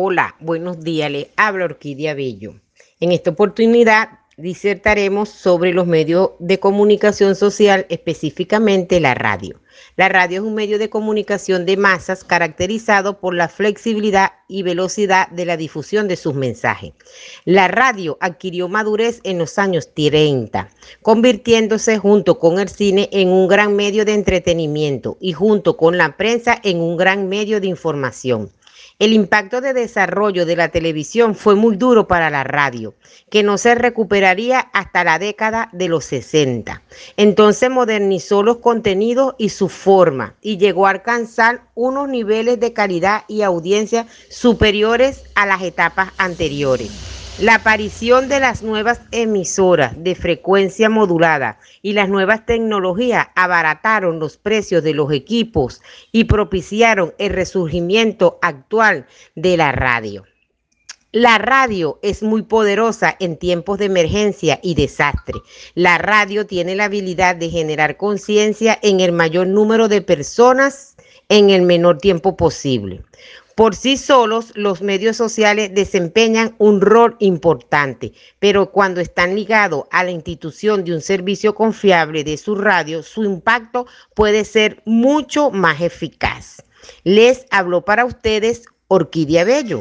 Hola, buenos días. Le habla Orquídea Bello. En esta oportunidad disertaremos sobre los medios de comunicación social, específicamente la radio. La radio es un medio de comunicación de masas caracterizado por la flexibilidad y velocidad de la difusión de sus mensajes. La radio adquirió madurez en los años 30, convirtiéndose junto con el cine en un gran medio de entretenimiento y junto con la prensa en un gran medio de información. El impacto de desarrollo de la televisión fue muy duro para la radio, que no se recuperaría hasta la década de los 60. Entonces modernizó los contenidos y su forma y llegó a alcanzar unos niveles de calidad y audiencia superiores a las etapas anteriores. La aparición de las nuevas emisoras de frecuencia modulada y las nuevas tecnologías abarataron los precios de los equipos y propiciaron el resurgimiento actual de la radio. La radio es muy poderosa en tiempos de emergencia y desastre. La radio tiene la habilidad de generar conciencia en el mayor número de personas en el menor tiempo posible. Por sí solos, los medios sociales desempeñan un rol importante, pero cuando están ligados a la institución de un servicio confiable de su radio, su impacto puede ser mucho más eficaz. Les hablo para ustedes Orquídea Bello.